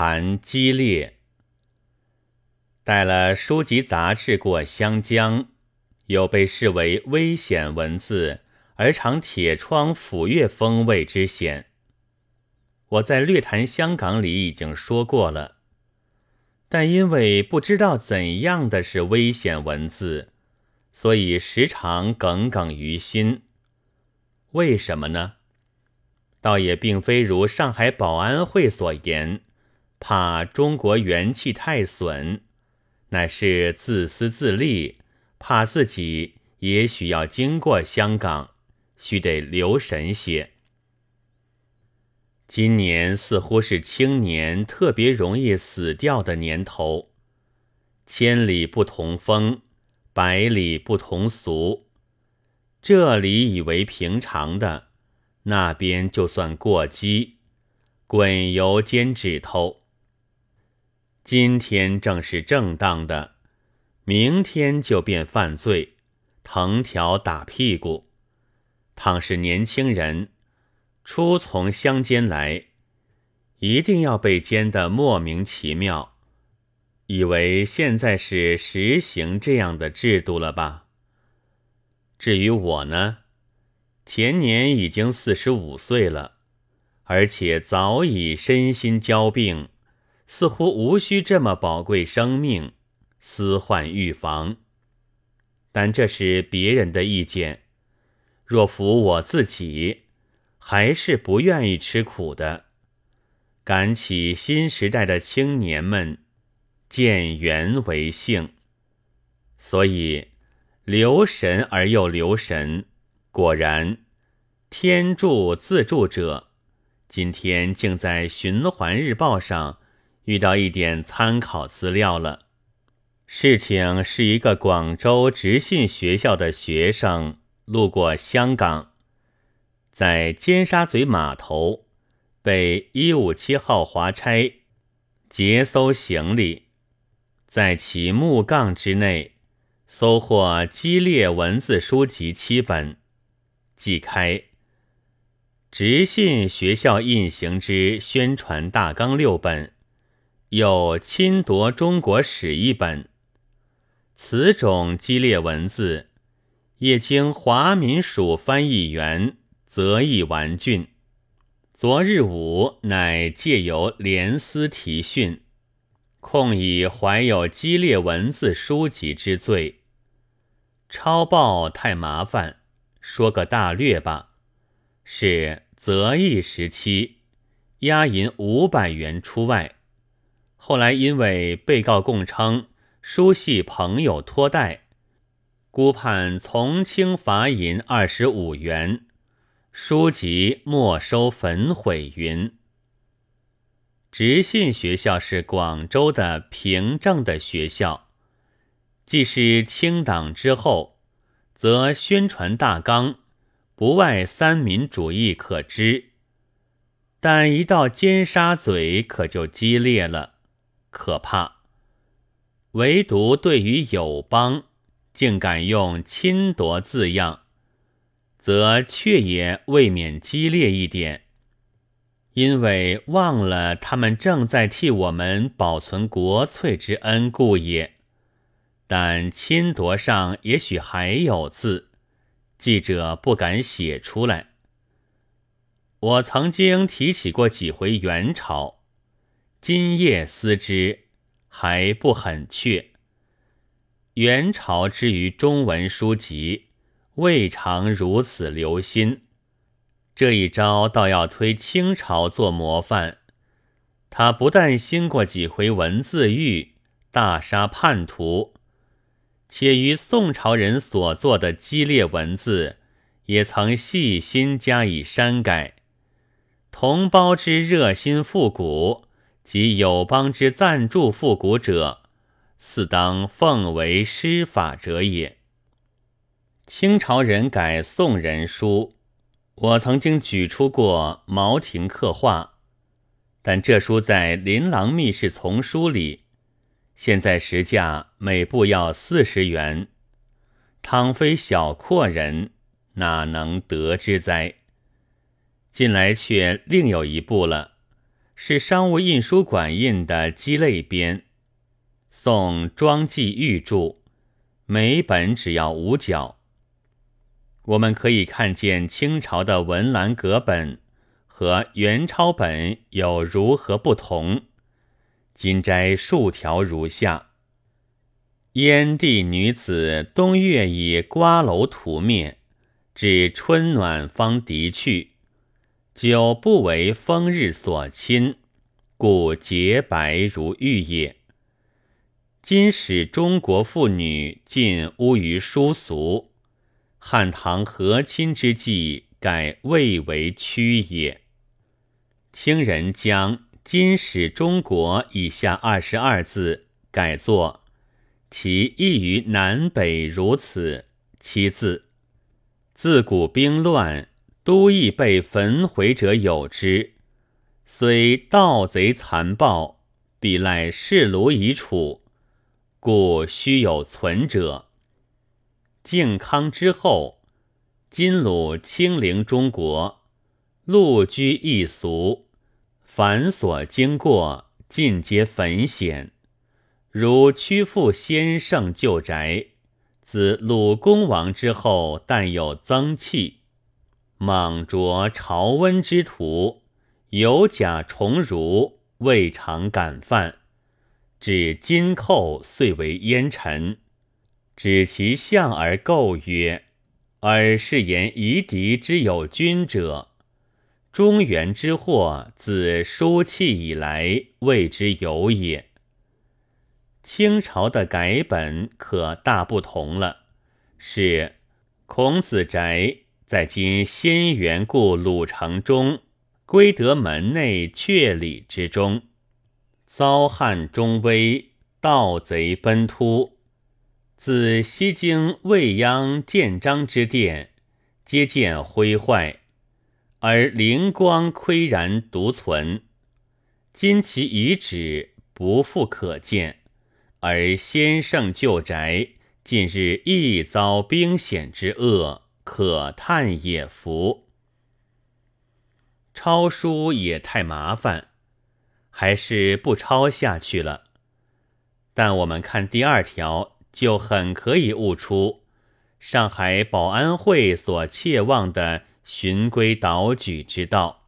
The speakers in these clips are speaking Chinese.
谈激烈。带了书籍杂志过湘江，有被视为危险文字，而尝铁窗抚月风味之险。我在略谈香港里已经说过了，但因为不知道怎样的是危险文字，所以时常耿耿于心。为什么呢？倒也并非如上海保安会所言，怕中国元气太损。乃是自私自利，怕自己也许要经过香港，须得留神些。今年似乎是青年特别容易死掉的年头，千里不同风，百里不同俗。这里以为平常的，那边就算过激，滚油尖指头。今天正是正当的，明天就变犯罪，藤条打屁股。倘是年轻人初从乡间来，一定要被奸得莫名其妙，以为现在是实行这样的制度了吧？至于我呢，前年已经四十五岁了，而且早已身心交病。似乎无需这么宝贵生命，私患预防。但这是别人的意见，若服我自己，还是不愿意吃苦的。感起新时代的青年们，见缘为性，所以留神而又留神。果然，天助自助者，今天竟在《循环日报》上。遇到一点参考资料了。事情是一个广州直信学校的学生路过香港，在尖沙咀码头被一五七号华差劫搜行李，在其木杠之内搜获激烈文字书籍七本，即开直信学校印行之宣传大纲六本。有侵夺中国史一本，此种激烈文字，也经华民署翻译员择译完竣。昨日午，乃借由联司提讯，控以怀有激烈文字书籍之罪。抄报太麻烦，说个大略吧。是择译时期，押银五百元出外。后来因为被告供称书系朋友托带，估判从轻罚银二十五元，书籍没收焚毁。云直信学校是广州的平正的学校，既是清党之后，则宣传大纲不外三民主义可知，但一到尖沙咀，可就激烈了。可怕，唯独对于友邦，竟敢用侵夺字样，则却也未免激烈一点。因为忘了他们正在替我们保存国粹之恩故也。但侵夺上也许还有字，记者不敢写出来。我曾经提起过几回元朝。今夜思之，还不很确。元朝之于中文书籍，未尝如此留心。这一招倒要推清朝做模范。他不但兴过几回文字狱，大杀叛徒，且于宋朝人所做的激烈文字，也曾细心加以删改。同胞之热心复古。及友邦之赞助复古者，似当奉为施法者也。清朝人改宋人书，我曾经举出过《茅亭刻画》，但这书在琳琅密室丛书里，现在实价每部要四十元，倘非小阔人，哪能得之哉？近来却另有一部了。是商务印书馆印的鸡肋编，宋庄记玉著，每本只要五角。我们可以看见清朝的文澜阁本和元抄本有如何不同。今摘数条如下：燕地女子冬月以瓜楼涂灭，至春暖方涤去。久不为风日所侵，故洁白如玉也。今使中国妇女尽污于殊俗，汉唐和亲之际，改未为屈也。清人将“今使中国”以下二十二字改作“其意于南北如此”七字。自古兵乱。都邑被焚毁者有之，虽盗贼残暴，必赖士庐已处，故须有存者。靖康之后，金鲁清零中国，陆居异俗，凡所经过，尽皆焚显。如曲阜先圣旧宅，自鲁公王之后，但有增气。莽着朝温之徒，有假重儒，未尝敢犯。指金寇遂为烟尘，指其相而构曰：“尔是言夷狄之有君者，中原之祸自书契以来，谓之有也。”清朝的改本可大不同了，是孔子宅。在今仙源故鲁城中，归德门内阙里之中，遭汉中威，盗贼奔突。自西京未央建章之殿，皆见灰坏，而灵光岿然独存。今其遗址不复可见，而先圣旧宅近日亦遭兵险之恶。可叹也服，抄书也太麻烦，还是不抄下去了。但我们看第二条，就很可以悟出上海保安会所切望的循规蹈矩之道，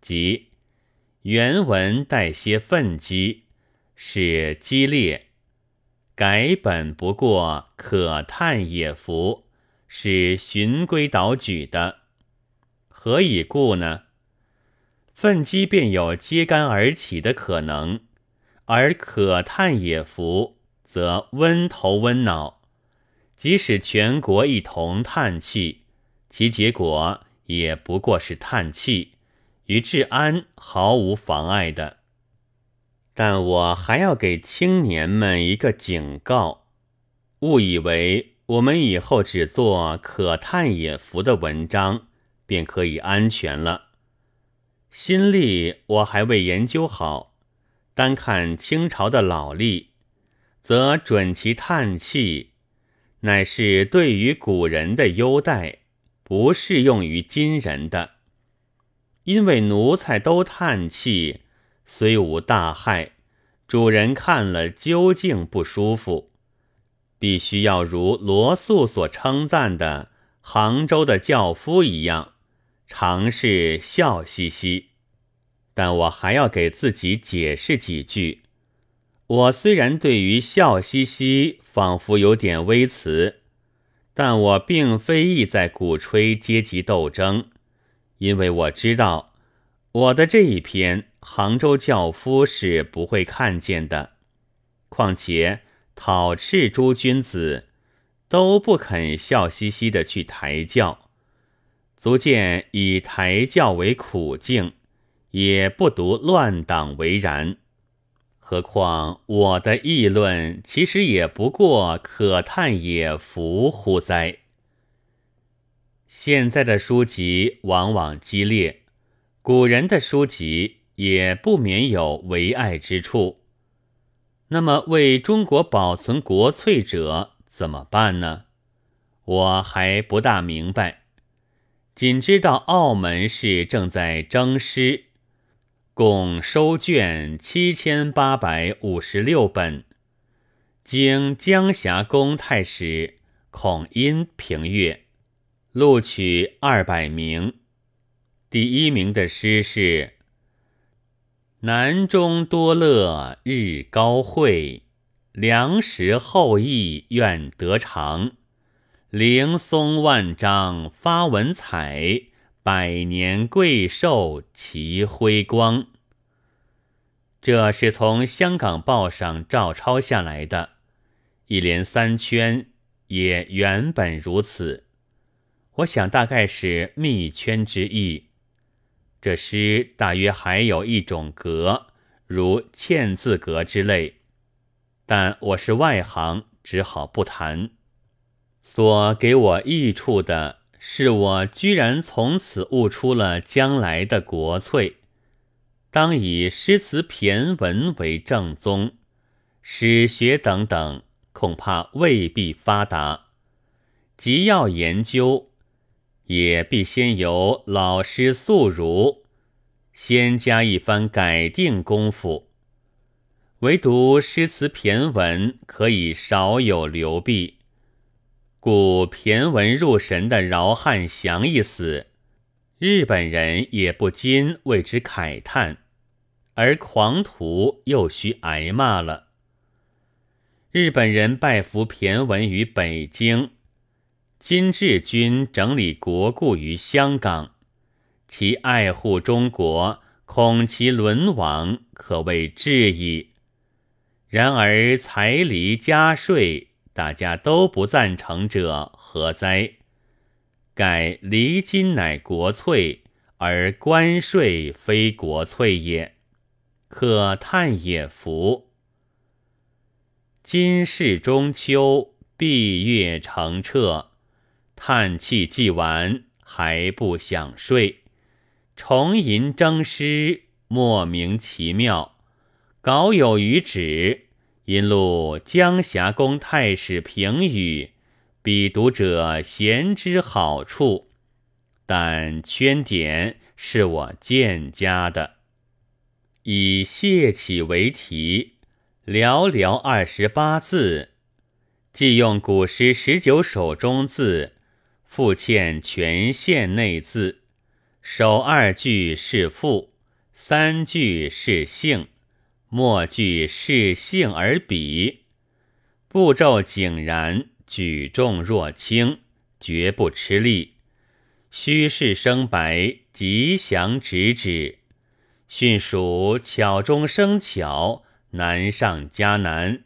即原文带些愤激，是激烈；改本不过可叹也服。是循规蹈矩的，何以故呢？愤激便有揭竿而起的可能，而可叹也服，则温头温脑。即使全国一同叹气，其结果也不过是叹气，与治安毫无妨碍的。但我还要给青年们一个警告：误以为。我们以后只做可叹也服的文章，便可以安全了。新历我还未研究好，单看清朝的老历，则准其叹气，乃是对于古人的优待，不适用于今人的。因为奴才都叹气，虽无大害，主人看了究竟不舒服。必须要如罗素所称赞的杭州的轿夫一样，常是笑嘻嘻。但我还要给自己解释几句。我虽然对于笑嘻嘻仿佛有点微词，但我并非意在鼓吹阶级斗争，因为我知道我的这一篇杭州轿夫是不会看见的。况且。讨斥诸君子都不肯笑嘻嘻的去抬轿，足见以抬轿为苦境，也不独乱党为然。何况我的议论，其实也不过可叹也服乎哉？现在的书籍往往激烈，古人的书籍也不免有唯爱之处。那么，为中国保存国粹者怎么办呢？我还不大明白，仅知道澳门是正在征师，共收卷七千八百五十六本，经江霞宫太史孔殷评阅，录取二百名。第一名的诗是：“南中多乐日高会，良时后裔愿得长。灵松万章发文采。”百年贵寿齐辉光，这是从香港报上照抄下来的，一连三圈，也原本如此。我想大概是密圈之意。这诗大约还有一种格，如嵌字格之类，但我是外行，只好不谈。所给我益处的。是我居然从此悟出了将来的国粹，当以诗词骈文为正宗，史学等等恐怕未必发达。即要研究，也必先由老师素儒，先加一番改定功夫。唯独诗词骈文可以少有流弊。故骈文入神的饶汉祥一死，日本人也不禁为之慨叹，而狂徒又须挨骂了。日本人拜服骈文于北京，金志军整理国故于香港，其爱护中国，恐其沦亡，可谓至矣。然而财离加税。大家都不赞成者何哉？盖离金乃国粹，而关税非国粹也，可叹也服。今世中秋，闭月澄澈，叹气既完，还不想睡。重吟征诗，莫名其妙。稿有余旨。因录江霞宫太史评语，比读者贤之好处，但圈点是我见加的。以谢启为题，寥寥二十八字，既用古诗十九首中字，复欠全县内字。首二句是赋，三句是兴。末句是姓而比，步骤井然，举重若轻，绝不吃力。虚是生白，吉祥直指，训属巧中生巧，难上加难。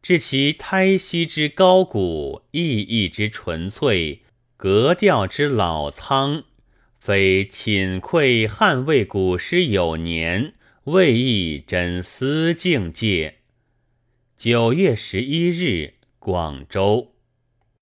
至其胎息之高古，意义之纯粹，格调之老苍，非寝愧汉魏古诗有年。未易真思境界。九月十一日，广州。